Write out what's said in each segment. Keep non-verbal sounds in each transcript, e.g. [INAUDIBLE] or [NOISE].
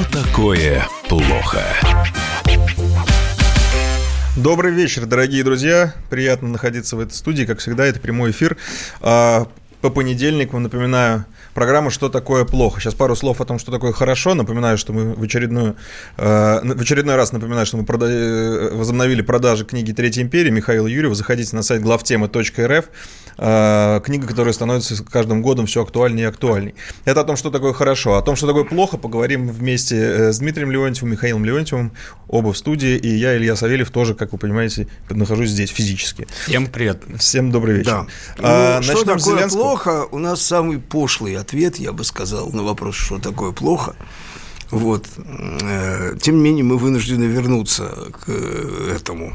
Что такое плохо? Добрый вечер, дорогие друзья. Приятно находиться в этой студии. Как всегда, это прямой эфир. А, по понедельникам, напоминаю, программу «Что такое плохо?». Сейчас пару слов о том, что такое хорошо. Напоминаю, что мы в, очередную, э, в очередной раз напоминаю, что мы прода- э, возобновили продажи книги «Третья империя» Михаила Юрьева. Заходите на сайт главтемы.рф. Э, книга, которая становится с каждым годом все актуальнее и актуальней. Это о том, что такое хорошо. О том, что такое плохо, поговорим вместе э, с Дмитрием Леонтьевым, Михаилом Леонтьевым, оба в студии. И я, Илья Савельев, тоже, как вы понимаете, нахожусь здесь физически. Всем привет. Всем добрый вечер. Да. А, ну, что такое Зеленского. плохо? У нас самый пошлый ответ, я бы сказал, на вопрос, что такое плохо. Вот. Э, Тем не менее, мы вынуждены вернуться к этому.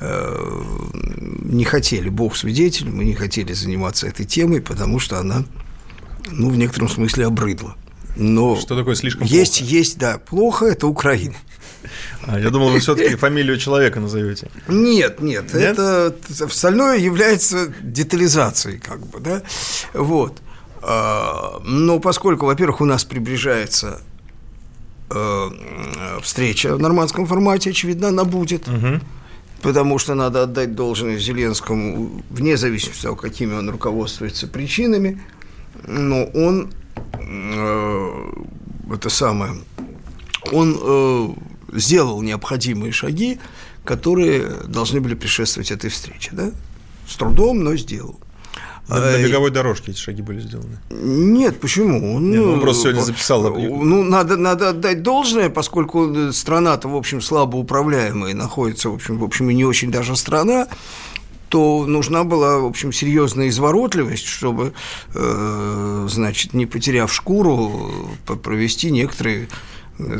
Э, Не хотели, Бог свидетель, мы не хотели заниматься этой темой, потому что она, ну, в некотором смысле обрыдла. Но Что такое слишком есть, плохо? есть, да, плохо – это Украина. А, я думал, вы все-таки фамилию человека назовете. Нет, нет, Нет? это остальное является детализацией, как бы, да. Вот. А, Но поскольку, во-первых, у нас приближается э, встреча в нормандском формате, очевидно, она будет. Потому что надо отдать должное Зеленскому, вне зависимости от того, какими он руководствуется причинами, но он э, это самое, он э, сделал необходимые шаги, которые должны были предшествовать этой встрече, да? С трудом, но сделал. На, на Э, беговой дорожке эти шаги были сделаны. Нет, почему? Не, ну, он просто сегодня записал. Ну, надо, надо отдать должное, поскольку э, страна-то, в общем, слабо управляемая, находится, в общем, в общем, и не очень даже страна, то нужна была, в общем, серьезная изворотливость, чтобы, э, значит, не потеряв шкуру, э, провести некоторые э,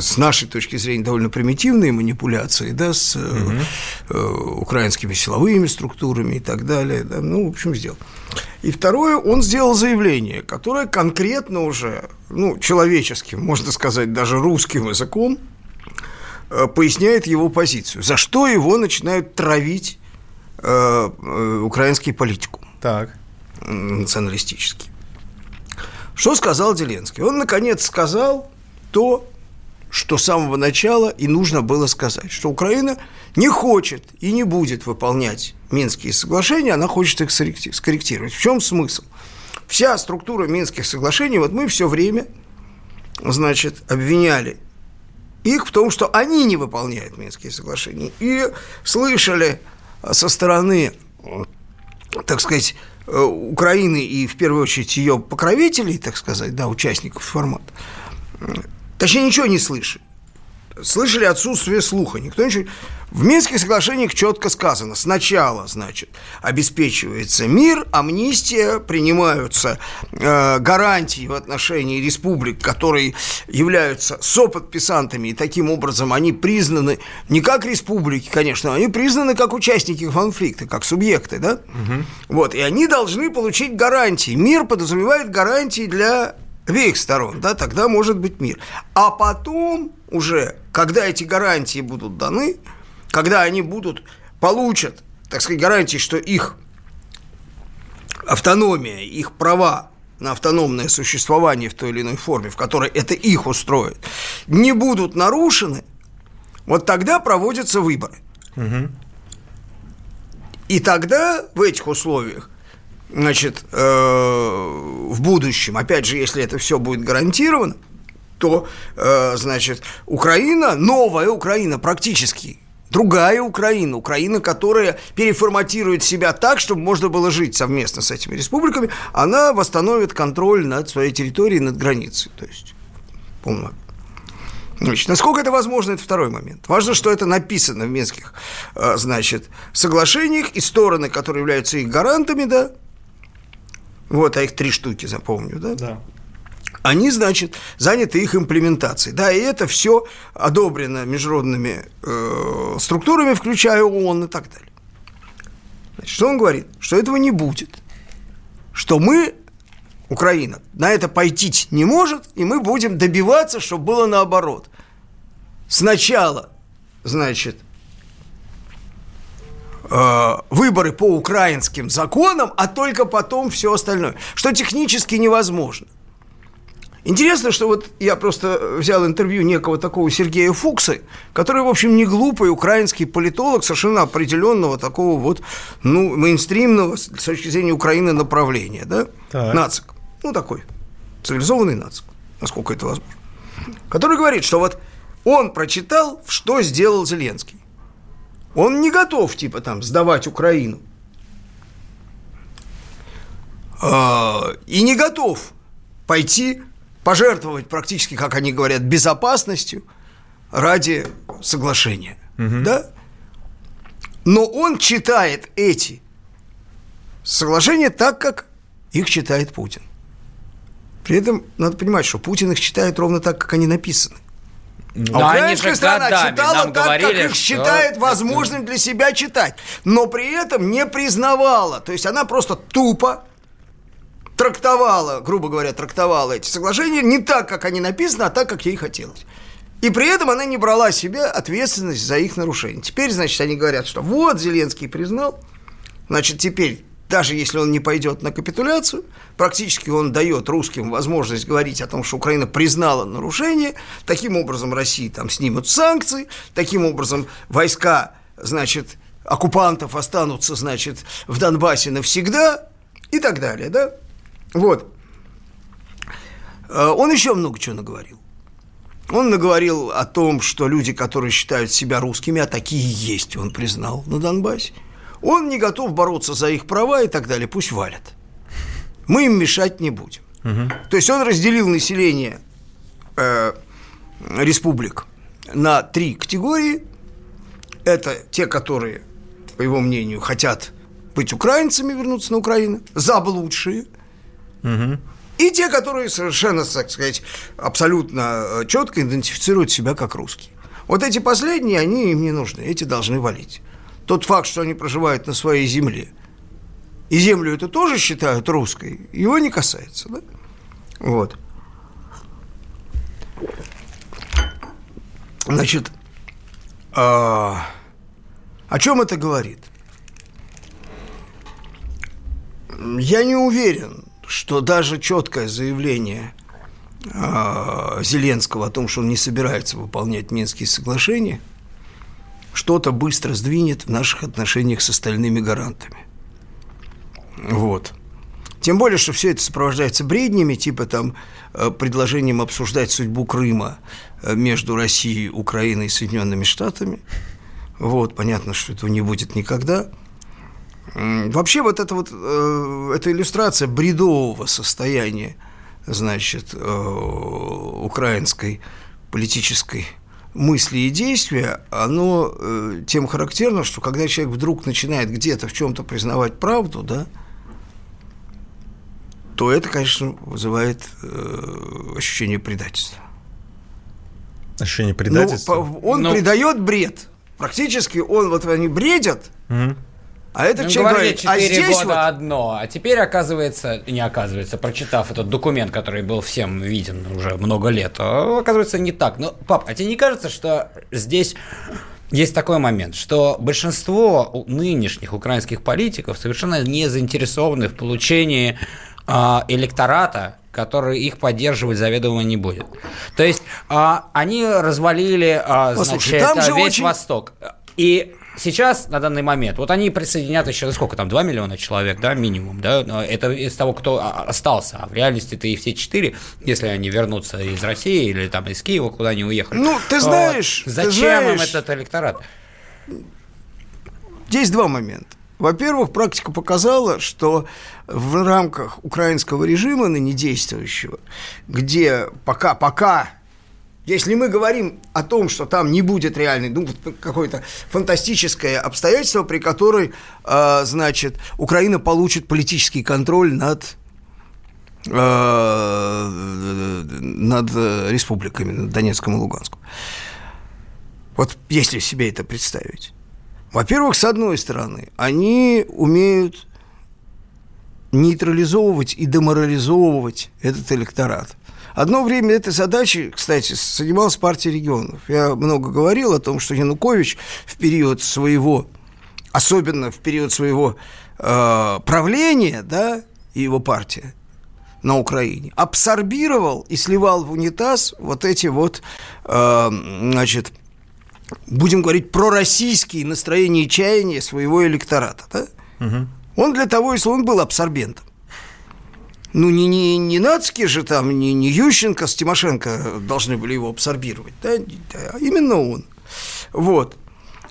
с нашей точки зрения довольно примитивные манипуляции, да, с э, украинскими силовыми структурами и так далее, да, ну, в общем, сделал. И второе, он сделал заявление, которое конкретно уже, ну, человеческим, можно сказать, даже русским языком, э, поясняет его позицию, за что его начинают травить э, э, украинский политикум Так. националистический. Что сказал Зеленский? Он, наконец, сказал то, что с самого начала и нужно было сказать, что Украина не хочет и не будет выполнять Минские соглашения, она хочет их скорректи- скорректировать. В чем смысл? Вся структура Минских соглашений, вот мы все время, значит, обвиняли их в том, что они не выполняют Минские соглашения. И слышали со стороны, так сказать, Украины и, в первую очередь, ее покровителей, так сказать, да, участников формата, точнее, ничего не слышали. Слышали отсутствие слуха. Никто ничего... В Минских соглашениях четко сказано. Сначала, значит, обеспечивается мир, амнистия, принимаются э, гарантии в отношении республик, которые являются соподписантами, и таким образом они признаны не как республики, конечно, они признаны как участники конфликта, как субъекты, да? Вот, и они должны получить гарантии. Мир подразумевает гарантии для обеих сторон, да, тогда может быть мир. А потом уже, когда эти гарантии будут даны, когда они будут, получат, так сказать, гарантии, что их автономия, их права на автономное существование в той или иной форме, в которой это их устроит, не будут нарушены, вот тогда проводятся выборы. И тогда в этих условиях значит, э, в будущем, опять же, если это все будет гарантировано, то, э, значит, Украина, новая Украина практически, другая Украина, Украина, которая переформатирует себя так, чтобы можно было жить совместно с этими республиками, она восстановит контроль над своей территорией, над границей. То есть, полно. Значит, насколько это возможно, это второй момент. Важно, что это написано в Минских, э, значит, соглашениях, и стороны, которые являются их гарантами, да, вот, а их три штуки, запомню, да? Да. Они, значит, заняты их имплементацией. Да, и это все одобрено международными э, структурами, включая ООН и так далее. Значит, что он говорит? Что этого не будет. Что мы, Украина, на это пойти не может, и мы будем добиваться, чтобы было наоборот. Сначала, значит, э, выборы по украинским законам, а только потом все остальное, что технически невозможно. Интересно, что вот я просто взял интервью некого такого Сергея Фукса, который, в общем, не глупый украинский политолог, совершенно определенного такого вот, ну, мейнстримного с точки зрения Украины направления, да, так. нацик. Ну, такой цивилизованный нацик, насколько это возможно. Который говорит, что вот он прочитал, что сделал Зеленский. Он не готов, типа, там, сдавать Украину. А, и не готов пойти пожертвовать практически, как они говорят, безопасностью ради соглашения. Угу. Да? Но он читает эти соглашения так, как их читает Путин. При этом надо понимать, что Путин их читает ровно так, как они написаны. А украинская страна читала нам так, говорили, как их что... считает возможным для себя читать, но при этом не признавала. То есть она просто тупо трактовала, грубо говоря, трактовала эти соглашения не так, как они написаны, а так, как ей хотелось. И при этом она не брала себе ответственность за их нарушение. Теперь, значит, они говорят, что вот Зеленский признал, значит, теперь даже если он не пойдет на капитуляцию, практически он дает русским возможность говорить о том, что Украина признала нарушение, таким образом России там снимут санкции, таким образом войска, значит, оккупантов останутся, значит, в Донбассе навсегда и так далее, да? Вот. Э, он еще много чего наговорил. Он наговорил о том, что люди, которые считают себя русскими, а такие есть, он признал на Донбассе, он не готов бороться за их права и так далее, пусть валят. Мы им мешать не будем. Угу. То есть он разделил население э, республик на три категории. Это те, которые, по его мнению, хотят быть украинцами, вернуться на Украину, заблудшие – Угу. И те, которые совершенно, так сказать, абсолютно э, четко идентифицируют себя как русские. Вот эти последние, они им не нужны, эти должны валить. Тот факт, что они проживают на своей земле, и землю это тоже считают русской, его не касается, да? Вот. Значит, а, о чем это говорит? Я не уверен, что даже четкое заявление э, Зеленского о том, что он не собирается выполнять Минские соглашения, что-то быстро сдвинет в наших отношениях с остальными гарантами. Вот. Тем более, что все это сопровождается бреднями, типа там э, предложением обсуждать судьбу Крыма э, между Россией, Украиной и Соединенными Штатами. Вот, понятно, что этого не будет никогда. Вообще вот эта вот э, эта иллюстрация бредового состояния, значит, украинской политической мысли и действия, оно э, тем характерно, что когда человек вдруг начинает где-то в чем-то признавать правду, да, то это, конечно, вызывает э, ощущение предательства. Ощущение предательства? Ну, он Но... придает бред. Практически он, вот они бредят, угу. А это ну, человек говорит, а здесь года вот... одно, а теперь оказывается, не оказывается, прочитав этот документ, который был всем виден уже много лет, а оказывается не так. Но, пап, а тебе не кажется, что здесь есть такой момент, что большинство нынешних украинских политиков совершенно не заинтересованы в получении э, электората, который их поддерживать заведомо не будет. То есть э, они развалили э, Послушай, значит, весь очень... Восток. И сейчас, на данный момент, вот они присоединят еще, сколько там, 2 миллиона человек, да, минимум, да, это из того, кто остался, а в реальности это и все четыре, если они вернутся из России или там из Киева, куда они уехали. Ну, ты знаешь, вот. Зачем ты знаешь, им этот электорат? Здесь два момента. Во-первых, практика показала, что в рамках украинского режима ныне действующего, где пока, пока если мы говорим о том, что там не будет реальной, ну, какое-то фантастическое обстоятельство, при которой, э, значит, Украина получит политический контроль над э, над республиками, над Донецком и Луганском. Вот если себе это представить. Во-первых, с одной стороны, они умеют нейтрализовывать и деморализовывать этот электорат. Одно время этой задачей, кстати, занималась партия регионов. Я много говорил о том, что Янукович в период своего, особенно в период своего э, правления, да, и его партия, на Украине, абсорбировал и сливал в унитаз вот эти вот, э, значит, будем говорить, пророссийские настроения и чаяния своего электората. Да? Угу. Он для того, если он был абсорбентом. Ну, не, не, не нацкие же там, не, не Ющенко с Тимошенко должны были его абсорбировать, да, а именно он. Вот.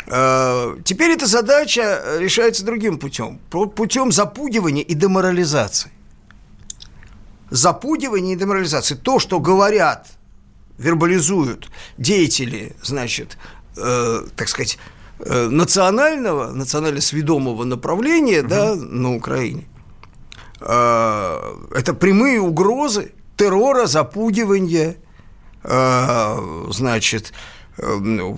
А, теперь эта задача решается другим путем. Путем запугивания и деморализации. Запугивание и деморализации. То, что говорят, вербализуют деятели, значит, э, так сказать, э, национального, национально сведомого направления, угу. да, на Украине – это прямые угрозы террора, запугивания, э, значит, э,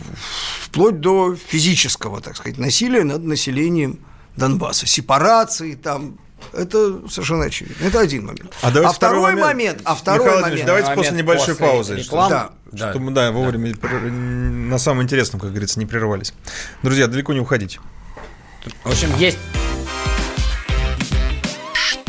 вплоть до физического, так сказать, насилия над населением Донбасса, сепарации там, это совершенно очевидно. Это один момент. А, а второй момент, момент, а второй Михаил момент. Давайте момент после небольшой после паузы. Реклам, да. Чтобы, да, вовремя да. на самом интересном, как говорится, не прерывались. Друзья, далеко не уходите. В общем, есть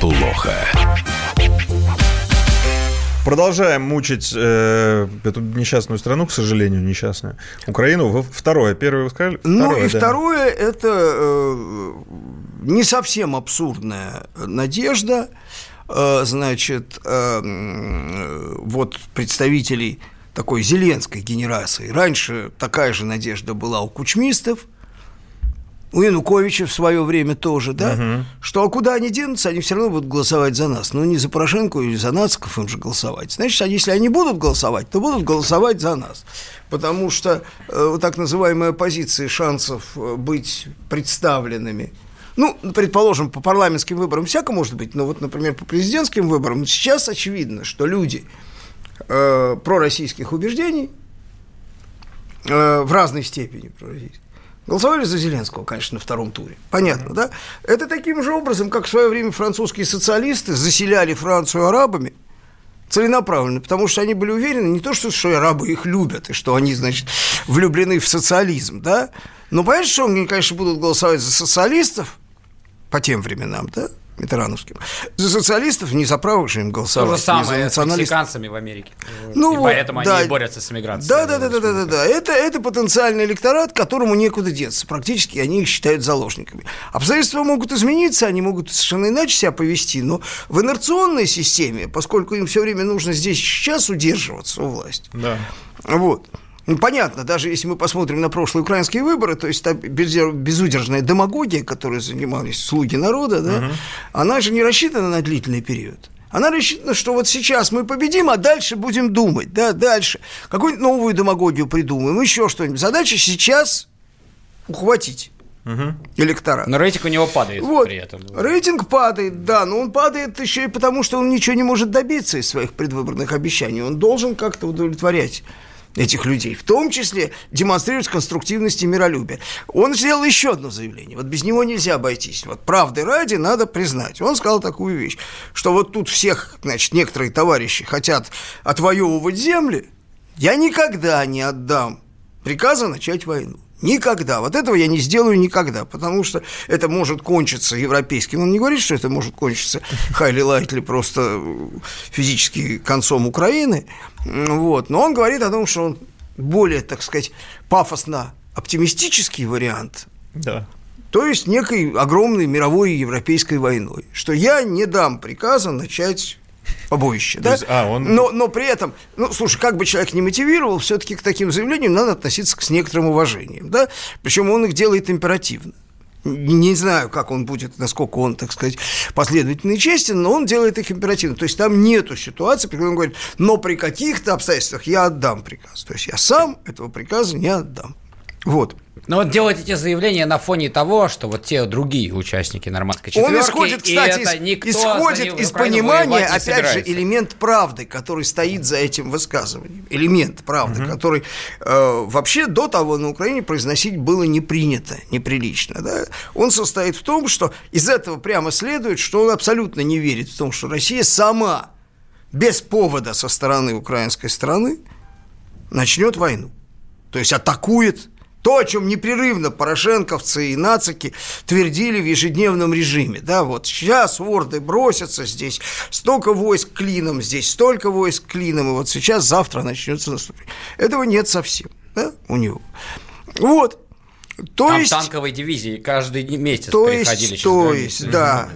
плохо? Продолжаем мучить э, эту несчастную страну, к сожалению, несчастную. Украину. Второе. Первое вы сказали? Ну, второе, ну и да. второе – это э, не совсем абсурдная надежда. Э, значит, э, вот представителей такой зеленской генерации. Раньше такая же надежда была у кучмистов – у Януковича в свое время тоже, да, угу. что а куда они денутся, они все равно будут голосовать за нас. Ну, не за Порошенко или за нациков им же голосовать. Значит, если они будут голосовать, то будут голосовать за нас. Потому что э, вот так называемая оппозиция шансов э, быть представленными ну, предположим, по парламентским выборам всяко может быть, но вот, например, по президентским выборам сейчас очевидно, что люди э, пророссийских убеждений э, в разной степени пророссийских, Голосовали за Зеленского, конечно, на втором туре. Понятно, да? Это таким же образом, как в свое время французские социалисты заселяли Францию арабами, целенаправленно, потому что они были уверены не то, что, что арабы их любят, и что они, значит, влюблены в социализм, да, но понятно, что они, конечно, будут голосовать за социалистов по тем временам, да, Митерановским. За социалистов не за правых же им голосовать. То же самое с мексиканцами в Америке. Ну, и вот, поэтому да, они борются с иммиграцией. Да, да, да, да, да, да, да. Это, это потенциальный электорат, которому некуда деться. Практически они их считают заложниками. Обстоятельства могут измениться, они могут совершенно иначе себя повести, но в инерционной системе, поскольку им все время нужно здесь сейчас удерживаться у власти, да. вот, ну, понятно, даже если мы посмотрим на прошлые украинские выборы, то есть та безудержная демагогия, которой занимались слуги народа, да, угу. она же не рассчитана на длительный период. Она рассчитана, что вот сейчас мы победим, а дальше будем думать, да, дальше. Какую-нибудь новую демагогию придумаем, еще что-нибудь. Задача сейчас ухватить угу. электорат. Но рейтинг у него падает вот. при этом. Рейтинг падает, да, но он падает еще и потому, что он ничего не может добиться из своих предвыборных обещаний. Он должен как-то удовлетворять этих людей, в том числе демонстрировать конструктивность и миролюбие. Он сделал еще одно заявление, вот без него нельзя обойтись. Вот правды ради надо признать. Он сказал такую вещь, что вот тут всех, значит, некоторые товарищи хотят отвоевывать земли, я никогда не отдам приказа начать войну. Никогда. Вот этого я не сделаю никогда, потому что это может кончиться европейским. Он не говорит, что это может кончиться Хайли Лайтли просто физически концом Украины. Вот. Но он говорит о том, что он более, так сказать, пафосно оптимистический вариант. Да. То есть некой огромной мировой европейской войной. Что я не дам приказа начать побоище, да? Есть, а, он... но, но при этом, ну, слушай, как бы человек не мотивировал, все-таки к таким заявлениям надо относиться с некоторым уважением, да? Причем он их делает императивно. Не знаю, как он будет, насколько он, так сказать, последовательный и честен, но он делает их императивно. То есть там нету ситуации, при которой он говорит, но при каких-то обстоятельствах я отдам приказ. То есть я сам этого приказа не отдам. Вот. Но вот делать эти заявления на фоне того, что вот те другие участники нормандской четверки... Он исходит, кстати, из, исходит из понимания, опять собирается. же, элемент правды, который стоит за этим высказыванием. Элемент правды, угу. который э, вообще до того на Украине произносить было не принято, неприлично. Да? Он состоит в том, что из этого прямо следует, что он абсолютно не верит в том, что Россия сама, без повода со стороны украинской страны, начнет войну. То есть атакует то, о чем непрерывно порошенковцы и нацики твердили в ежедневном режиме. Да, вот сейчас ворды бросятся здесь, столько войск клином, здесь столько войск клином, и вот сейчас, завтра начнется наступление. Этого нет совсем да, у него. Вот. То Там есть, танковые дивизии каждый месяц то приходили. Есть, то есть, да.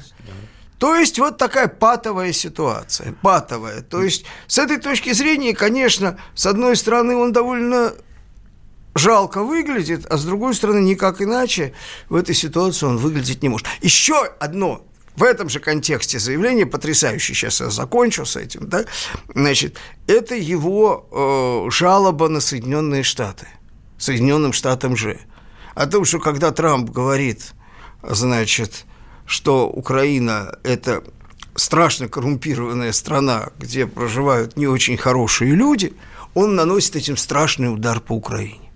То есть вот такая патовая ситуация, патовая. То есть с этой точки зрения, конечно, с одной стороны, он довольно жалко выглядит, а с другой стороны, никак иначе в этой ситуации он выглядеть не может. Еще одно. В этом же контексте заявление потрясающее, сейчас я закончу с этим, да, значит, это его э, жалоба на Соединенные Штаты, Соединенным Штатам же, о том, что когда Трамп говорит, значит, что Украина – это страшно коррумпированная страна, где проживают не очень хорошие люди, он наносит этим страшный удар по Украине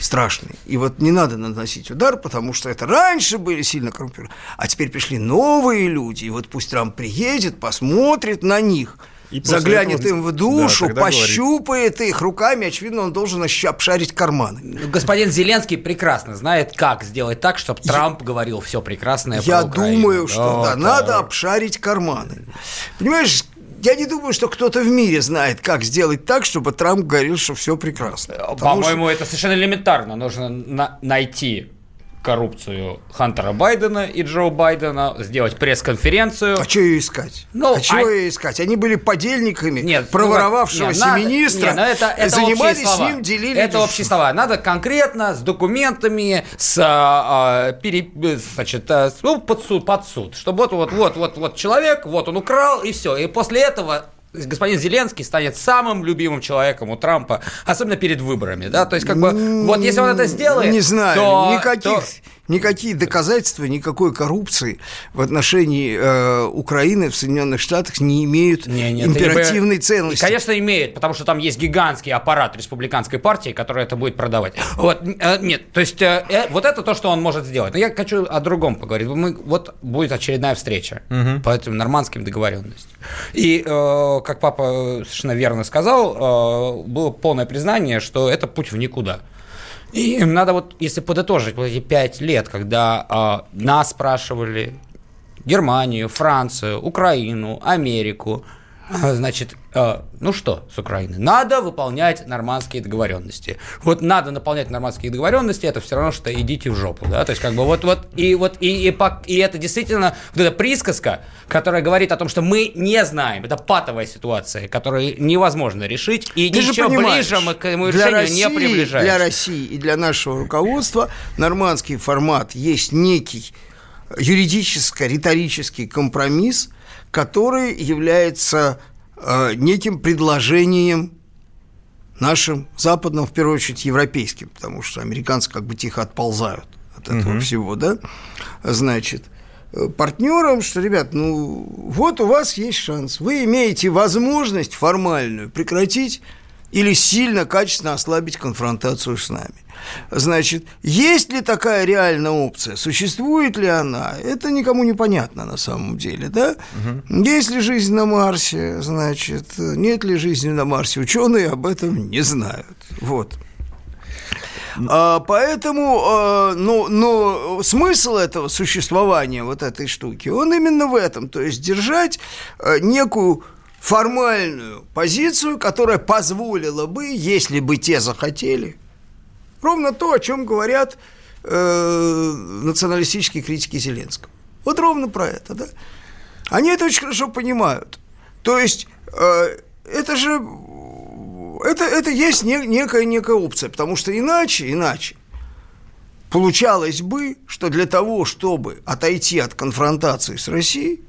страшный. И вот не надо наносить удар, потому что это раньше были сильно коррумпированы, а теперь пришли новые люди, и вот пусть Трамп приедет, посмотрит на них – и заглянет этого... им в душу, да, пощупает говорит. их руками, очевидно, он должен обшарить карманы. Господин Зеленский прекрасно знает, как сделать так, чтобы Трамп я... говорил все прекрасное Я думаю, что да, да, надо обшарить карманы. Понимаешь, я не думаю, что кто-то в мире знает, как сделать так, чтобы Трамп говорил, что все прекрасно. По-моему, что... это совершенно элементарно. Нужно на- найти коррупцию Хантера Байдена и Джо Байдена, сделать пресс-конференцию. А что ее искать? Ну, а чего а... ее искать? Они были подельниками нет, ну, проворовавшегося надо, министра, нет, ну это, это занимались с ним, делили... Это общие слова. Надо конкретно, с документами, с, а, пере, значит, а, ну, под суд, под суд. Чтобы вот, вот, вот, вот, вот человек, вот он украл, и все. И после этого господин Зеленский станет самым любимым человеком у Трампа, особенно перед выборами, да, то есть как бы вот если он это сделает, не знаю, то, никаких то... никакие доказательства никакой коррупции в отношении э, Украины в Соединенных Штатах не имеют не, нет, императивной бы... ценности. Конечно, имеет, потому что там есть гигантский аппарат республиканской партии, который это будет продавать. Вот э, нет, то есть э, э, вот это то, что он может сделать. Но я хочу о другом поговорить. Мы вот будет очередная встреча угу. по этим нормандским договоренностям. И, э, как папа совершенно верно сказал, э, было полное признание, что это путь в никуда. И надо вот, если подытожить вот эти пять лет, когда э, нас спрашивали, Германию, Францию, Украину, Америку, значит, э, ну что с Украиной? Надо выполнять нормандские договоренности. Вот надо наполнять нормандские договоренности, это все равно, что идите в жопу, да, то есть как бы вот, вот, и вот, и, и, и это действительно вот эта присказка, которая говорит о том, что мы не знаем, это патовая ситуация, которую невозможно решить, и Ты ничего ближе мы к этому решению России, не приближаемся. Для России и для нашего руководства нормандский формат есть некий юридическо-риторический компромисс – который является э, неким предложением нашим западным, в первую очередь, европейским, потому что американцы как бы тихо отползают от этого угу. всего, да, значит, э, партнерам, что, ребят, ну вот у вас есть шанс, вы имеете возможность формальную прекратить или сильно, качественно ослабить конфронтацию с нами. Значит, есть ли такая реальная опция? Существует ли она? Это никому не понятно на самом деле, да? Угу. Есть ли жизнь на Марсе? Значит, нет ли жизни на Марсе? Ученые об этом не знают. Вот. А, поэтому, а, ну, но смысл этого существования вот этой штуки, он именно в этом, то есть держать а, некую формальную позицию, которая позволила бы, если бы те захотели, ровно то, о чем говорят э, националистические критики Зеленского. Вот ровно про это, да. Они это очень хорошо понимают. То есть э, это же это, это есть не, некая, некая опция, потому что иначе, иначе получалось бы, что для того, чтобы отойти от конфронтации с Россией,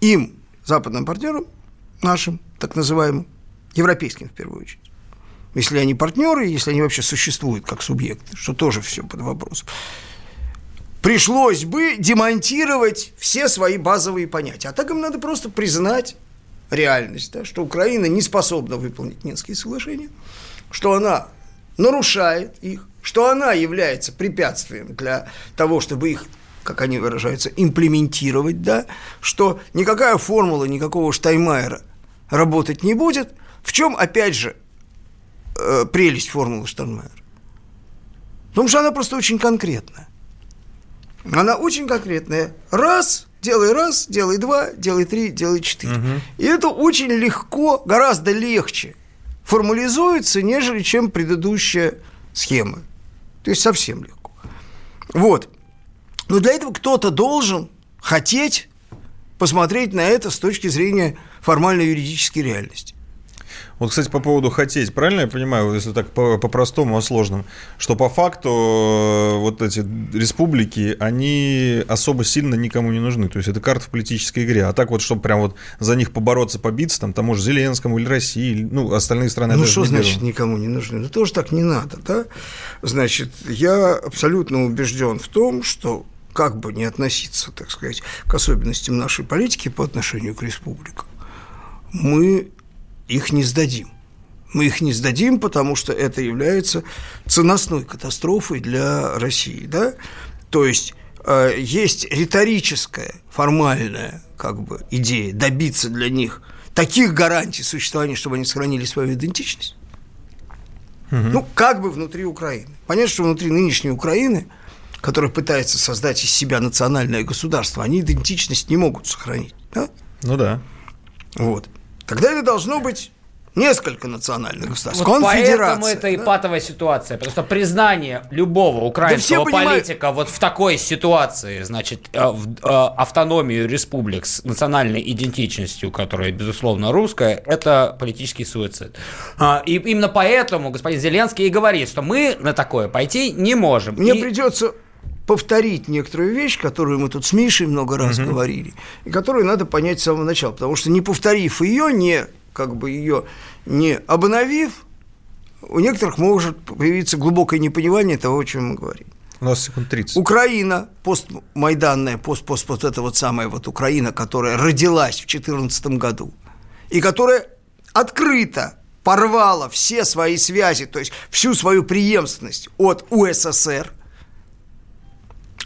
им, западным партнерам, нашим, так называемым, европейским в первую очередь, если они партнеры, если они вообще существуют как субъекты, что тоже все под вопросом, пришлось бы демонтировать все свои базовые понятия. А так им надо просто признать реальность, да, что Украина не способна выполнить Минские соглашения, что она нарушает их, что она является препятствием для того, чтобы их как они выражаются, имплементировать, да, что никакая формула, никакого Штайнмайера работать не будет. В чем, опять же, э, прелесть формулы Штайнмайера? Потому что она просто очень конкретная. Она очень конкретная. Раз, делай раз, делай два, делай три, делай четыре. Угу. И это очень легко, гораздо легче формализуется, нежели чем предыдущая схема. То есть совсем легко. Вот. Но для этого кто-то должен хотеть посмотреть на это с точки зрения формально-юридической реальности. Вот, кстати, по поводу хотеть, правильно я понимаю, если так по-простому, по сложному, что по факту э, вот эти республики, они особо сильно никому не нужны. То есть это карта в политической игре. А так вот, чтобы прям вот за них побороться, побиться, там, тому же Зеленскому или России, или, ну, остальные страны... Ну, что значит беру. никому не нужны? Ну, тоже так не надо, да? Значит, я абсолютно убежден в том, что как бы не относиться, так сказать, к особенностям нашей политики по отношению к республикам, мы их не сдадим. Мы их не сдадим, потому что это является ценностной катастрофой для России. Да? То есть э, есть риторическая, формальная как бы, идея добиться для них таких гарантий существования, чтобы они сохранили свою идентичность. Угу. Ну, как бы внутри Украины. Понятно, что внутри нынешней Украины, которая пытается создать из себя национальное государство, они идентичность не могут сохранить. Да? Ну да. Вот. Тогда это должно быть несколько национальных государств. Вот поэтому это и патовая ситуация. Потому что признание любого украинского да политика вот в такой ситуации, значит, э, в, э, автономию республик с национальной идентичностью, которая, безусловно, русская, это политический суицид. А, и именно поэтому господин Зеленский и говорит, что мы на такое пойти не можем. Мне и... придется повторить некоторую вещь, которую мы тут с Мишей много раз угу. говорили, и которую надо понять с самого начала, потому что не повторив ее, не как бы ее не обновив, у некоторых может появиться глубокое непонимание того, о чем мы говорим. У нас секунд 30. Украина, постмайданная, пост-пост вот эта вот самая вот Украина, которая родилась в 2014 году, и которая открыто порвала все свои связи, то есть всю свою преемственность от УССР –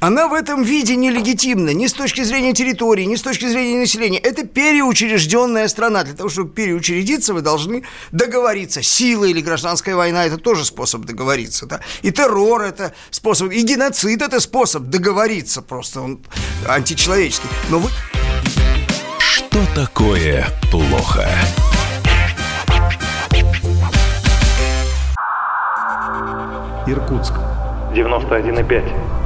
она в этом виде нелегитимна ни с точки зрения территории, ни с точки зрения населения. Это переучрежденная страна. Для того, чтобы переучредиться, вы должны договориться. Сила или гражданская война – это тоже способ договориться. Да? И террор – это способ, и геноцид – это способ договориться просто. Он античеловеческий. Но вы... Что такое плохо? Иркутск. 91,5.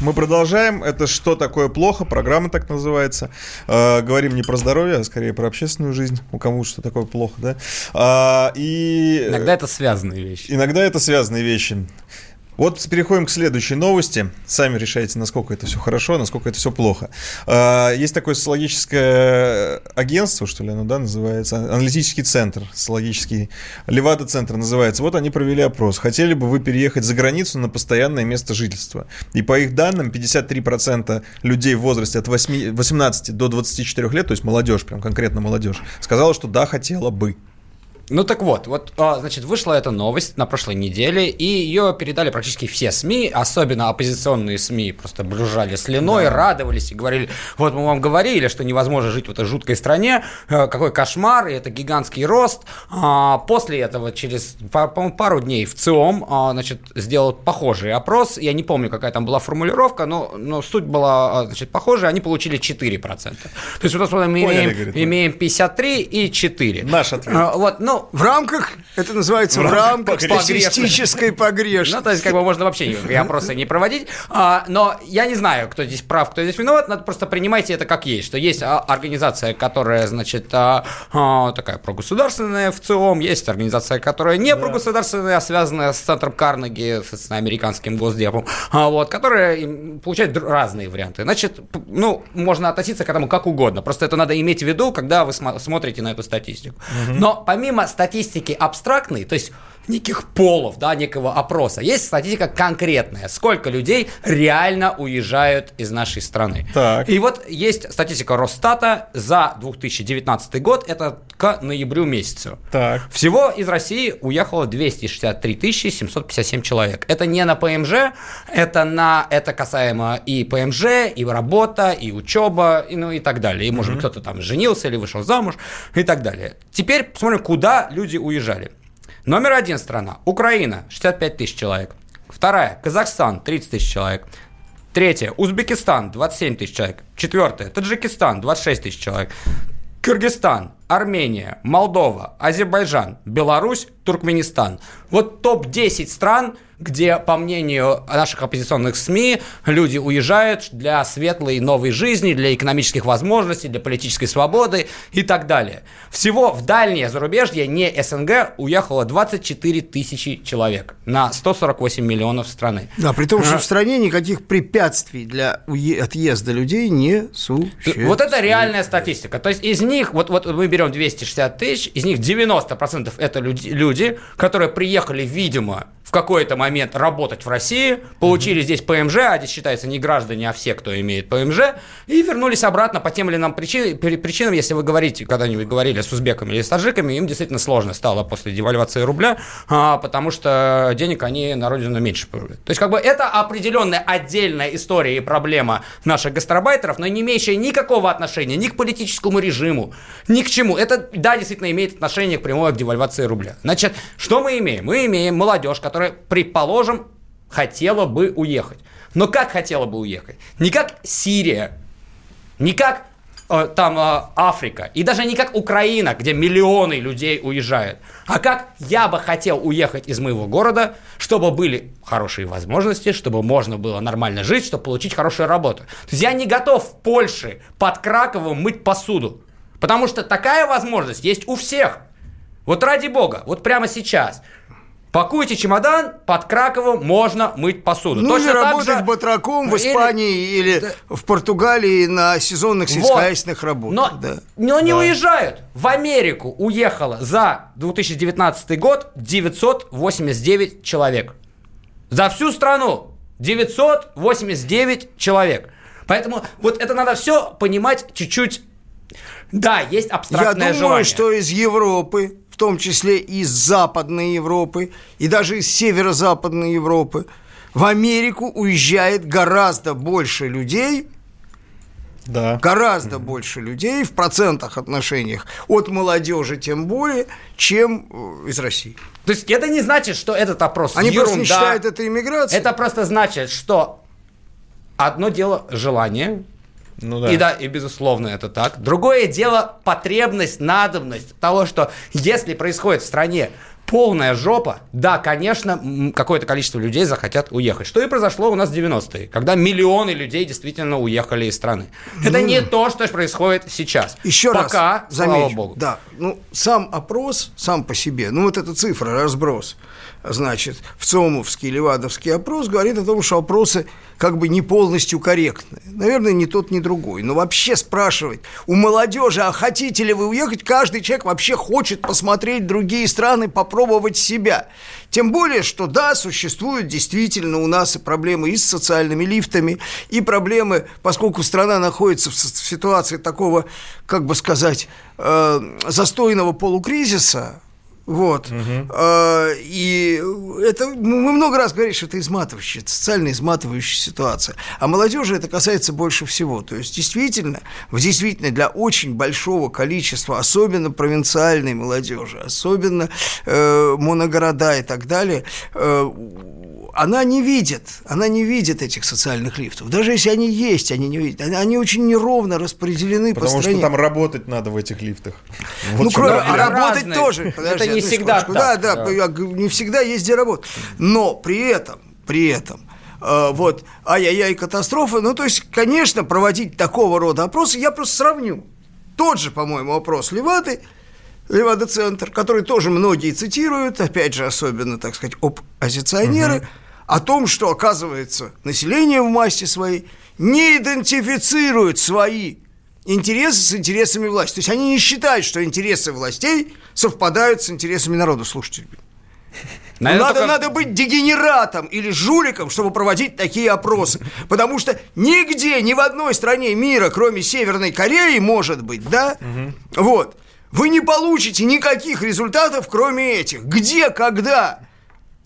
Мы продолжаем. Это «Что такое плохо?» Программа так называется. Э, говорим не про здоровье, а скорее про общественную жизнь. У кому что такое плохо, да? А, и... Иногда это связанные вещи. Иногда это связанные вещи. Вот переходим к следующей новости. Сами решайте, насколько это все хорошо, насколько это все плохо. А, есть такое социологическое агентство, что ли оно, да, называется, аналитический центр, социологический, Левада-центр называется. Вот они провели опрос. Хотели бы вы переехать за границу на постоянное место жительства? И по их данным, 53% людей в возрасте от 8, 18 до 24 лет, то есть молодежь, прям конкретно молодежь, сказала, что да, хотела бы. Ну так вот, вот, а, значит, вышла эта новость на прошлой неделе, и ее передали практически все СМИ, особенно оппозиционные СМИ, просто брюжали слюной, да. радовались и говорили, вот мы вам говорили, что невозможно жить в этой жуткой стране, э, какой кошмар, и это гигантский рост. А, после этого, через, по-моему, пару дней в ЦИОМ, а, значит, сделал похожий опрос, я не помню, какая там была формулировка, но, но суть была, значит, похожая, они получили 4%. То есть вот мы имеем, имеем 53 и 4. Наш ответ. Вот, ну, в рамках, это называется в, в рамках статистической погрешности. Ну, то есть, как бы можно вообще никакие опросы не проводить. А, но я не знаю, кто здесь прав, кто здесь виноват. Надо просто принимайте это как есть. Что есть а, организация, которая, значит, а, а, такая прогосударственная в ЦИОМ, есть организация, которая не да. прогосударственная, а связанная с центром Карнеги, с американским госдепом, а, вот, которая получает разные варианты. Значит, ну, можно относиться к этому как угодно. Просто это надо иметь в виду, когда вы смотрите на эту статистику. Угу. Но помимо статистики абстрактной, то есть неких полов, да, некого опроса. Есть статистика конкретная. Сколько людей реально уезжают из нашей страны. Так. И вот есть статистика Росстата за 2019 год, это к ноябрю месяцу. Так. Всего из России уехало 263 757 человек. Это не на ПМЖ, это, на, это касаемо и ПМЖ, и работа, и учеба, и, ну и так далее. И, может быть, кто-то там женился или вышел замуж, и так далее. Теперь посмотрим, куда люди уезжали. Номер один страна – Украина, 65 тысяч человек. Вторая – Казахстан, 30 тысяч человек. Третья – Узбекистан, 27 тысяч человек. Четвертая – Таджикистан, 26 тысяч человек. Кыргызстан, Армения, Молдова, Азербайджан, Беларусь, Туркменистан. Вот топ-10 стран – где, по мнению наших оппозиционных СМИ, люди уезжают для светлой новой жизни, для экономических возможностей, для политической свободы и так далее. Всего в дальнее зарубежье, не СНГ, уехало 24 тысячи человек на 148 миллионов страны. Да, при том, что в стране никаких препятствий для отъезда людей не существует. Вот это реальная статистика. То есть из них, вот, вот мы берем 260 тысяч, из них 90% это люди, люди, которые приехали, видимо, в какой-то момент работать в России, получили mm-hmm. здесь ПМЖ, а здесь считается не граждане, а все, кто имеет ПМЖ, и вернулись обратно по тем или иным причинам, причинам если вы говорите, когда-нибудь говорили с узбеками или с таджиками, им действительно сложно стало после девальвации рубля, а, потому что денег они на родину меньше приводят. То есть, как бы это определенная отдельная история и проблема наших гастарбайтеров, но не имеющая никакого отношения ни к политическому режиму, ни к чему. Это, да, действительно имеет отношение к прямой к девальвации рубля. Значит, что мы имеем? Мы имеем молодежь, которая которая, предположим, хотела бы уехать. Но как хотела бы уехать? Не как Сирия, не как э, там э, Африка, и даже не как Украина, где миллионы людей уезжают, а как я бы хотел уехать из моего города, чтобы были хорошие возможности, чтобы можно было нормально жить, чтобы получить хорошую работу. То есть я не готов в Польше под Краковом мыть посуду, потому что такая возможность есть у всех. Вот ради бога, вот прямо сейчас – Пакуйте чемодан, под Краковом можно мыть посуду. Ну, Точно или работать же... батраком в Испании или, или да. в Португалии на сезонных сельскохозяйственных вот. работах. Но, да. но не да. уезжают. В Америку уехало за 2019 год 989 человек. За всю страну 989 человек. Поэтому вот это надо все понимать чуть-чуть. Да, есть абстрактное желание. Я думаю, желание. что из Европы том числе из Западной Европы и даже из Северо-Западной Европы, в Америку уезжает гораздо больше людей, да. гораздо mm-hmm. больше людей в процентах отношениях от молодежи тем более, чем э, из России. То есть это не значит, что этот опрос Они ерунда. просто не считают это иммиграцией. Это просто значит, что одно дело желание, ну, да. И да, и безусловно это так. Другое дело потребность, надобность того, что если происходит в стране полная жопа, да, конечно, какое-то количество людей захотят уехать. Что и произошло у нас в 90-е, когда миллионы людей действительно уехали из страны. Это ну, не то, что происходит сейчас. Еще Пока, раз, замечу, слава богу. Да, ну, сам опрос, сам по себе, ну, вот эта цифра, разброс, значит, в ЦОМовский, Левадовский опрос, говорит о том, что опросы как бы не полностью корректны. Наверное, ни тот, ни другой. Но вообще спрашивать у молодежи, а хотите ли вы уехать, каждый человек вообще хочет посмотреть другие страны, попробовать себя. Тем более, что да, существуют действительно у нас и проблемы и с социальными лифтами, и проблемы, поскольку страна находится в ситуации такого, как бы сказать, э, застойного полукризиса, вот. Угу. и это мы много раз говорили, что это изматывающая, это социально изматывающая ситуация. А молодежи это касается больше всего. То есть, действительно, действительно для очень большого количества, особенно провинциальной молодежи, особенно э, моногорода и так далее, э, она не видит, она не видит этих социальных лифтов. Даже если они есть, они не видят. Они, они очень неровно распределены Потому по стране. что там работать надо в этих лифтах. Вот ну, кроме, а работать разные. тоже. Подожди, это не всегда так. Да, да, да, не всегда есть где работать. Но при этом, при этом, э, вот, ай-яй-яй, катастрофа. Ну, то есть, конечно, проводить такого рода опросы, я просто сравню. Тот же, по-моему, опрос Левады, Левада-центр, который тоже многие цитируют, опять же, особенно, так сказать, оппозиционеры, угу. о том, что, оказывается, население в массе своей не идентифицирует свои интересы с интересами власти. То есть они не считают, что интересы властей совпадают с интересами народа. Слушайте, [LAUGHS] Наверное, надо, только... надо быть дегенератом или жуликом, чтобы проводить такие опросы. Потому что нигде, ни в одной стране мира, кроме Северной Кореи, может быть, да? Угу. Вот. Вы не получите никаких результатов, кроме этих. Где, когда?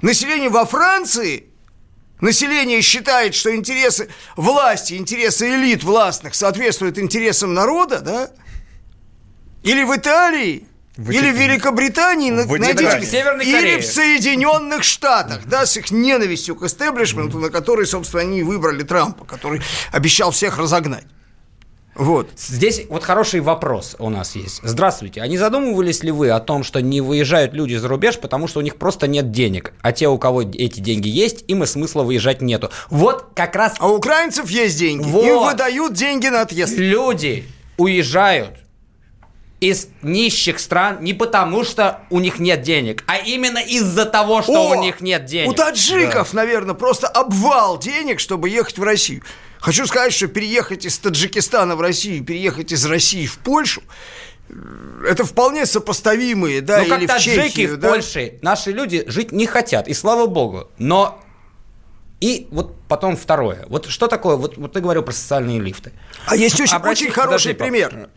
Население во Франции Население считает, что интересы власти, интересы элит властных соответствуют интересам народа, да? Или в Италии, в или в Великобритании, в найдите, в Северной или в Соединенных Штатах, да, с их ненавистью к истеблишменту, на который, собственно, они выбрали Трампа, который обещал всех разогнать. Вот. Здесь вот хороший вопрос у нас есть. Здравствуйте. А не задумывались ли вы о том, что не выезжают люди за рубеж, потому что у них просто нет денег? А те, у кого эти деньги есть, им и смысла выезжать нету. Вот как раз... А у украинцев есть деньги. Вот. Им выдают деньги на отъезд. Люди уезжают из нищих стран не потому, что у них нет денег, а именно из-за того, что О, у них нет денег. У таджиков, да. наверное, просто обвал денег, чтобы ехать в Россию. Хочу сказать, что переехать из Таджикистана в Россию, переехать из России в Польшу, это вполне сопоставимые, да, ну, или как в Чехию, в да? Польше наши люди жить не хотят, и слава богу. Но и вот потом второе. Вот что такое, вот, вот ты говорил про социальные лифты. А есть очень, Обрати... очень хороший Подожди, пример.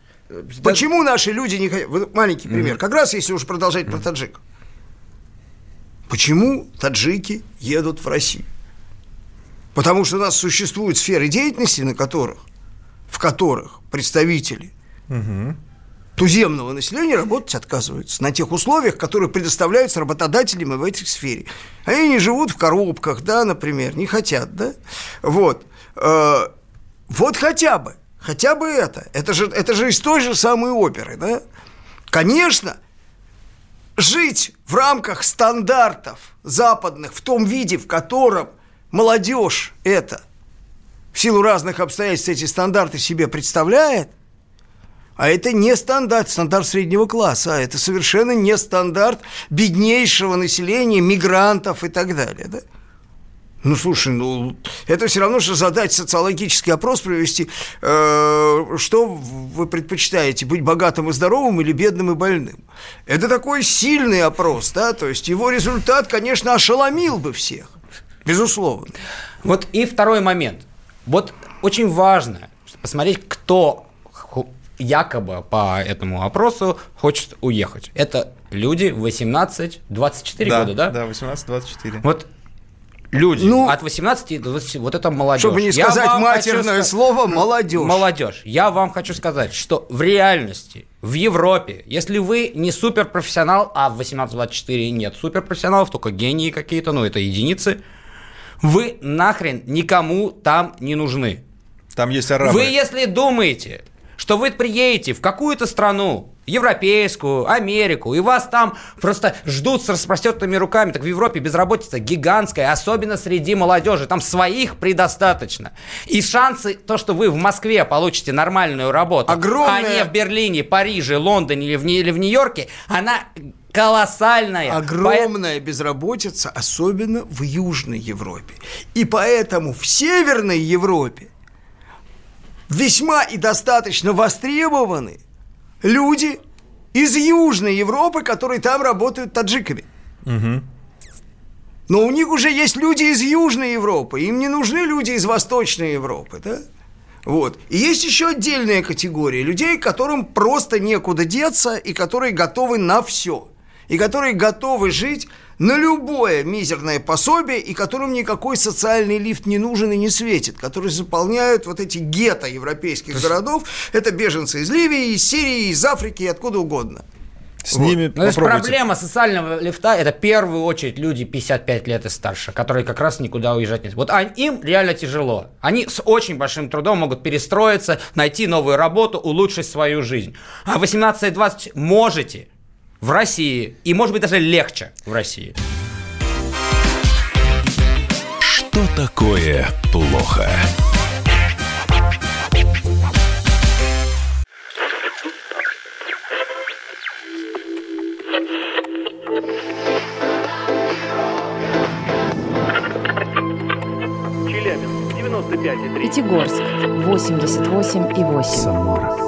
Почему наши люди не хотят... Маленький пример. Как раз если уж продолжать про таджик. Почему таджики едут в Россию? Потому что у нас существуют сферы деятельности, на которых, в которых представители угу. туземного населения работать отказываются на тех условиях, которые предоставляются работодателям в этой сфере. Они не живут в коробках, да, например, не хотят, да. Вот. Э, вот хотя бы, хотя бы это. Это же, это же из той же самой оперы, да. Конечно, жить в рамках стандартов западных в том виде, в котором молодежь это в силу разных обстоятельств эти стандарты себе представляет, а это не стандарт, стандарт среднего класса, а это совершенно не стандарт беднейшего населения, мигрантов и так далее. Да? Ну, слушай, ну, это все равно, что задать социологический опрос, провести, э, что вы предпочитаете, быть богатым и здоровым или бедным и больным. Это такой сильный опрос, да, то есть его результат, конечно, ошеломил бы всех. Безусловно. Вот и второй момент. Вот очень важно посмотреть, кто якобы по этому опросу хочет уехать. Это люди 18-24 да, года, да? Да, 18-24. Вот люди ну, от 18 до 20, вот это молодежь. Чтобы не сказать матерное хочу... слово, молодежь. Молодежь. Я вам хочу сказать, что в реальности, в Европе, если вы не суперпрофессионал, а в 18-24 нет суперпрофессионалов, только гении какие-то, ну это единицы – вы нахрен никому там не нужны. Там есть арабы. Вы, если думаете, что вы приедете в какую-то страну, европейскую, Америку, и вас там просто ждут с распростертыми руками. Так в Европе безработица гигантская, особенно среди молодежи. Там своих предостаточно. И шансы, то, что вы в Москве получите нормальную работу, Огромная... а не в Берлине, Париже, Лондоне или в, или в Нью-Йорке, она колоссальная. Огромная безработица, особенно в Южной Европе. И поэтому в Северной Европе весьма и достаточно востребованы люди из Южной Европы, которые там работают таджиками. Угу. Но у них уже есть люди из Южной Европы, им не нужны люди из Восточной Европы, да? Вот. И есть еще отдельная категория людей, которым просто некуда деться и которые готовы на все. И которые готовы жить на любое мизерное пособие, и которым никакой социальный лифт не нужен и не светит, которые заполняют вот эти гетто европейских есть... городов. Это беженцы из Ливии, из Сирии, из Африки, откуда угодно. С вот. ними ну, то проблема социального лифта – это в первую очередь люди 55 лет и старше, которые как раз никуда уезжать не Вот им реально тяжело. Они с очень большим трудом могут перестроиться, найти новую работу, улучшить свию жизнь. А 18-20 можете в России. И, может быть, даже легче в России. Что такое плохо? Пятигорск 88,8. Самара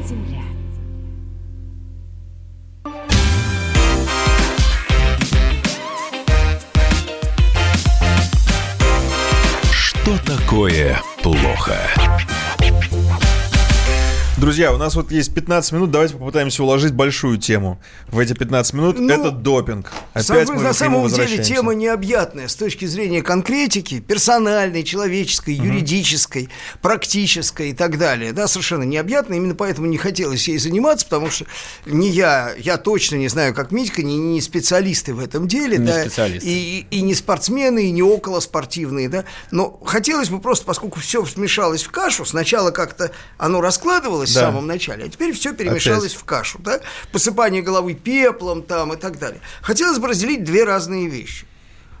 Друзья, у нас вот есть 15 минут, давайте попытаемся уложить большую тему в эти 15 минут. Ну, это допинг. Опять сам, мы на самом деле тема необъятная с точки зрения конкретики, персональной, человеческой, угу. юридической, практической и так далее. Да, совершенно необъятная, именно поэтому не хотелось ей заниматься, потому что не я, я точно не знаю, как Митька, не, не специалисты в этом деле, не да, специалисты. И, и не спортсмены, и не околоспортивные, да, но хотелось бы просто, поскольку все смешалось в кашу, сначала как-то оно раскладывалось. В самом начале, а теперь все перемешалось Опять. в кашу, да? Посыпание головы пеплом там и так далее. Хотелось бы разделить две разные вещи.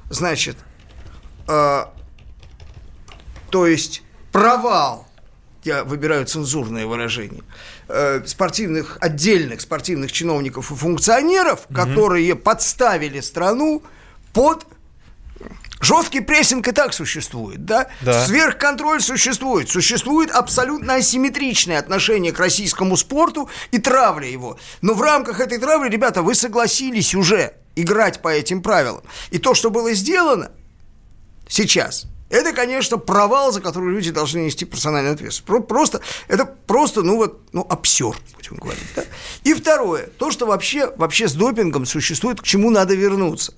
Значит, э, то есть провал я выбираю цензурное выражение, э, спортивных, отдельных спортивных чиновников и функционеров, угу. которые подставили страну под Жесткий прессинг и так существует, да? да? Сверхконтроль существует. Существует абсолютно асимметричное отношение к российскому спорту и травля его. Но в рамках этой травли, ребята, вы согласились уже играть по этим правилам. И то, что было сделано сейчас, это, конечно, провал, за который люди должны нести персональную ответственность. Просто, это просто, ну вот, ну, абсурд, будем говорить. Да? И второе, то, что вообще, вообще с допингом существует, к чему надо вернуться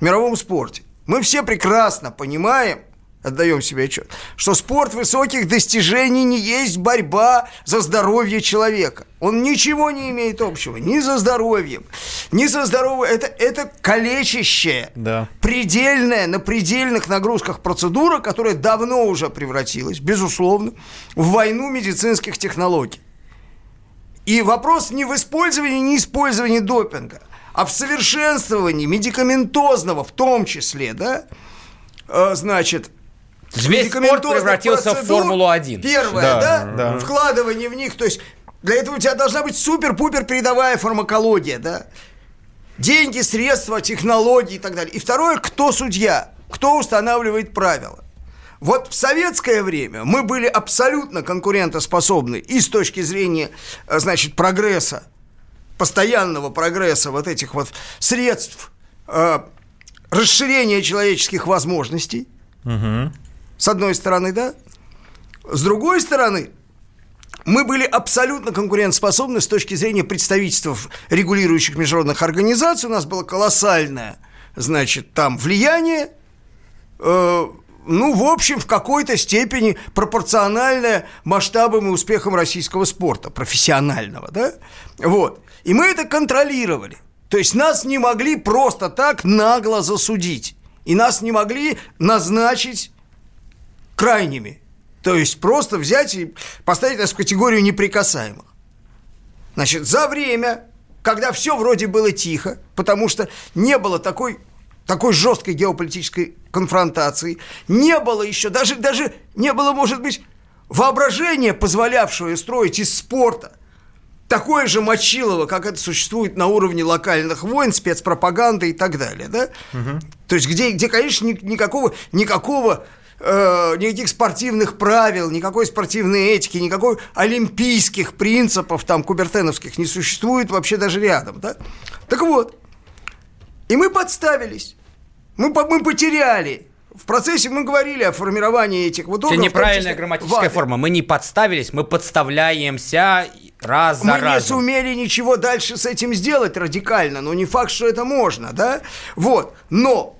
в мировом спорте. Мы все прекрасно понимаем, отдаем себе отчет, что спорт высоких достижений не есть борьба за здоровье человека. Он ничего не имеет общего ни за здоровьем, ни за здоровьем. Это, это калечащая, да. предельная, на предельных нагрузках процедура, которая давно уже превратилась, безусловно, в войну медицинских технологий. И вопрос не в использовании, не использовании допинга – а в совершенствовании медикаментозного в том числе, да, э, значит, Весь спорт превратился в Формулу-1. Первое, да, да? да, вкладывание в них, то есть для этого у тебя должна быть супер-пупер передовая фармакология, да, деньги, средства, технологии и так далее. И второе, кто судья, кто устанавливает правила. Вот в советское время мы были абсолютно конкурентоспособны и с точки зрения, э, значит, прогресса постоянного прогресса вот этих вот средств э, расширения человеческих возможностей, угу. с одной стороны, да, с другой стороны, мы были абсолютно конкурентоспособны с точки зрения представительств регулирующих международных организаций. У нас было колоссальное, значит, там влияние э, ну, в общем, в какой-то степени пропорциональная масштабам и успехам российского спорта, профессионального, да? Вот. И мы это контролировали. То есть нас не могли просто так нагло засудить. И нас не могли назначить крайними. То есть просто взять и поставить нас в категорию неприкасаемых. Значит, за время, когда все вроде было тихо, потому что не было такой такой жесткой геополитической конфронтации, не было еще, даже, даже не было, может быть, воображения, позволявшего строить из спорта такое же мочилово, как это существует на уровне локальных войн, спецпропаганды и так далее, да? Угу. То есть где, где конечно, никакого, никакого э, никаких спортивных правил, никакой спортивной этики, никакой олимпийских принципов там кубертеновских не существует вообще даже рядом, да? Так вот, и мы подставились, мы, мы потеряли в процессе мы говорили о формировании этих вот органов. Это неправильная грамматическая форма. Мы не подставились, мы подставляемся раз за мы разом. Мы не сумели ничего дальше с этим сделать радикально, но не факт, что это можно, да? Вот. Но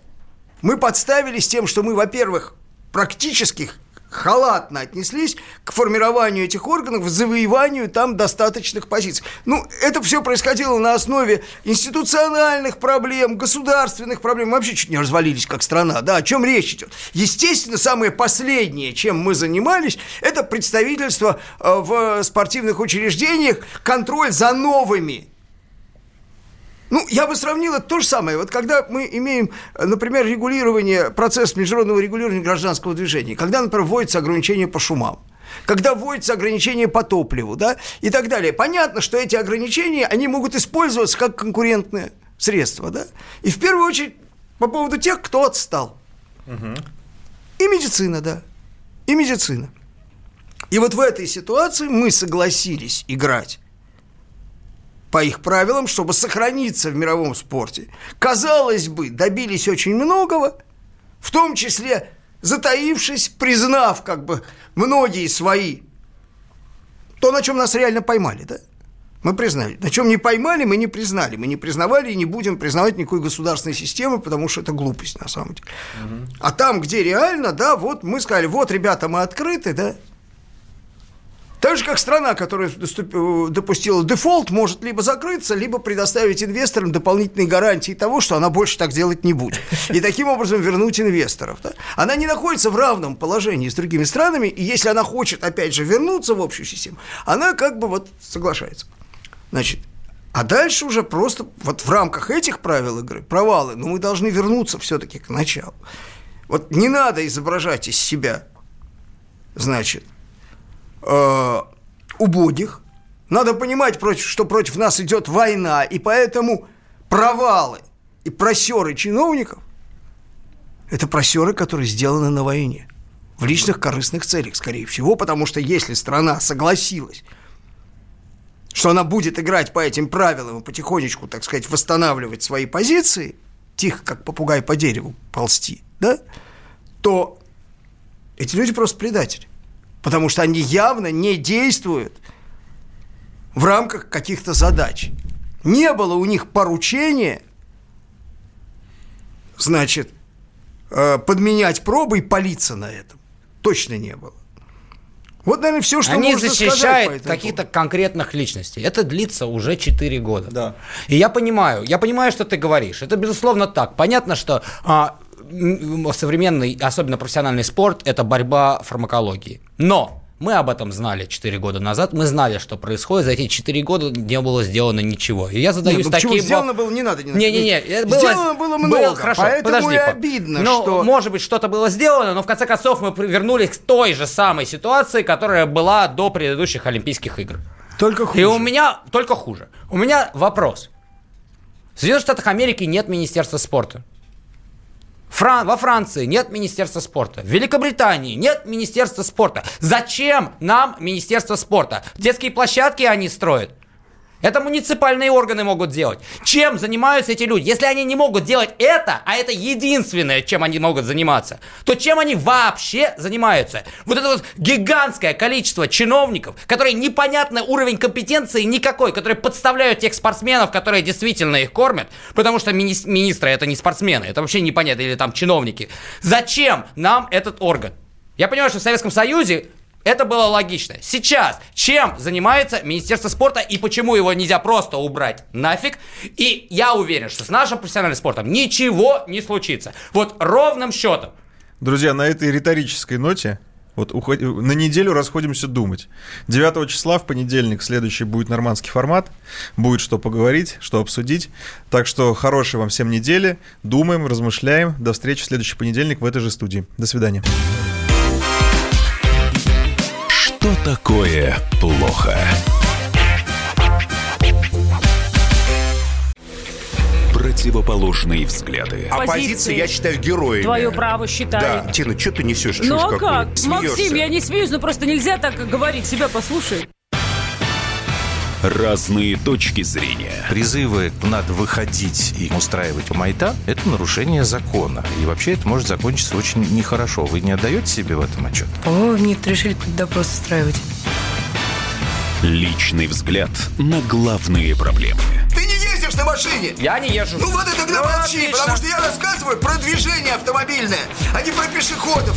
мы подставились тем, что мы, во-первых, практически халатно отнеслись к формированию этих органов, к завоеванию там достаточных позиций. Ну, это все происходило на основе институциональных проблем, государственных проблем. Мы вообще чуть не развалились как страна, да, о чем речь идет. Естественно, самое последнее, чем мы занимались, это представительство э, в спортивных учреждениях, контроль за новыми ну, я бы сравнил это то же самое. Вот когда мы имеем, например, регулирование, процесс международного регулирования гражданского движения, когда, например, вводится ограничение по шумам, когда вводятся ограничения по топливу, да, и так далее. Понятно, что эти ограничения, они могут использоваться как конкурентное средство, да, и в первую очередь по поводу тех, кто отстал. Угу. И медицина, да, и медицина. И вот в этой ситуации мы согласились играть по их правилам, чтобы сохраниться в мировом спорте. Казалось бы, добились очень многого, в том числе затаившись, признав как бы многие свои, то, на чем нас реально поймали, да? Мы признали. На чем не поймали, мы не признали. Мы не признавали и не будем признавать никакой государственной системы, потому что это глупость на самом деле. Угу. А там, где реально, да, вот мы сказали, вот, ребята, мы открыты, да, так же, как страна, которая допустила дефолт, может либо закрыться, либо предоставить инвесторам дополнительные гарантии того, что она больше так делать не будет. И таким образом вернуть инвесторов. Да? Она не находится в равном положении с другими странами, и если она хочет, опять же, вернуться в общую систему, она как бы вот соглашается. Значит, а дальше уже просто вот в рамках этих правил игры провалы, но мы должны вернуться все-таки к началу. Вот не надо изображать из себя, значит, э, убогих. Надо понимать, что против нас идет война, и поэтому провалы и просеры чиновников – это просеры, которые сделаны на войне. В личных корыстных целях, скорее всего, потому что если страна согласилась, что она будет играть по этим правилам и потихонечку, так сказать, восстанавливать свои позиции, тихо, как попугай по дереву ползти, да, то эти люди просто предатели потому что они явно не действуют в рамках каких-то задач. Не было у них поручения, значит, э, подменять пробы и палиться на этом. Точно не было. Вот, наверное, все, что Они можно защищают каких-то конкретных личностей. Это длится уже 4 года. Да. И я понимаю, я понимаю, что ты говоришь. Это, безусловно, так. Понятно, что а, современный, особенно профессиональный спорт, это борьба фармакологии. Но мы об этом знали 4 года назад. Мы знали, что происходит. За эти 4 года не было сделано ничего. И я задаюсь Нет, ну. Сделано было, не надо, не надо. Не-не-не. Было, сделано было много, было, хорошо, поэтому подожди, и обидно, ну, что... может быть, что-то было сделано, но в конце концов мы вернулись к той же самой ситуации, которая была до предыдущих Олимпийских игр. Только хуже. И у меня... Только хуже. У меня вопрос. В Соединенных Штатах Америки нет Министерства спорта. Фран... Во Франции нет Министерства спорта. В Великобритании нет Министерства спорта. Зачем нам Министерство спорта? Детские площадки они строят. Это муниципальные органы могут делать. Чем занимаются эти люди? Если они не могут делать это, а это единственное, чем они могут заниматься, то чем они вообще занимаются? Вот это вот гигантское количество чиновников, которые непонятный уровень компетенции никакой, которые подставляют тех спортсменов, которые действительно их кормят, потому что мини- министры это не спортсмены, это вообще непонятно, или там чиновники. Зачем нам этот орган? Я понимаю, что в Советском Союзе это было логично. Сейчас чем занимается Министерство спорта и почему его нельзя просто убрать нафиг? И я уверен, что с нашим профессиональным спортом ничего не случится. Вот ровным счетом. Друзья, на этой риторической ноте вот уход... на неделю расходимся думать. 9 числа в понедельник следующий будет нормандский формат. Будет что поговорить, что обсудить. Так что хорошей вам всем недели. Думаем, размышляем. До встречи в следующий понедельник в этой же студии. До свидания. Такое плохо? Противоположные взгляды. Оппозиция, я считаю, героями. Твое право считаю. Да, Тина, что ты несешь? Ну а как? Максим, я не смеюсь, но просто нельзя так говорить. Себя послушай. Разные точки зрения. Призывы «надо выходить и устраивать майдан» — это нарушение закона. И вообще это может закончиться очень нехорошо. Вы не отдаете себе в этом отчет? По-моему, нет, решили допрос устраивать. Личный взгляд на главные проблемы. Ты не ездишь на машине? Я не езжу. Ну вот и тогда Ну, молчи, отлично. потому что я рассказываю про движение автомобильное, а не про пешеходов.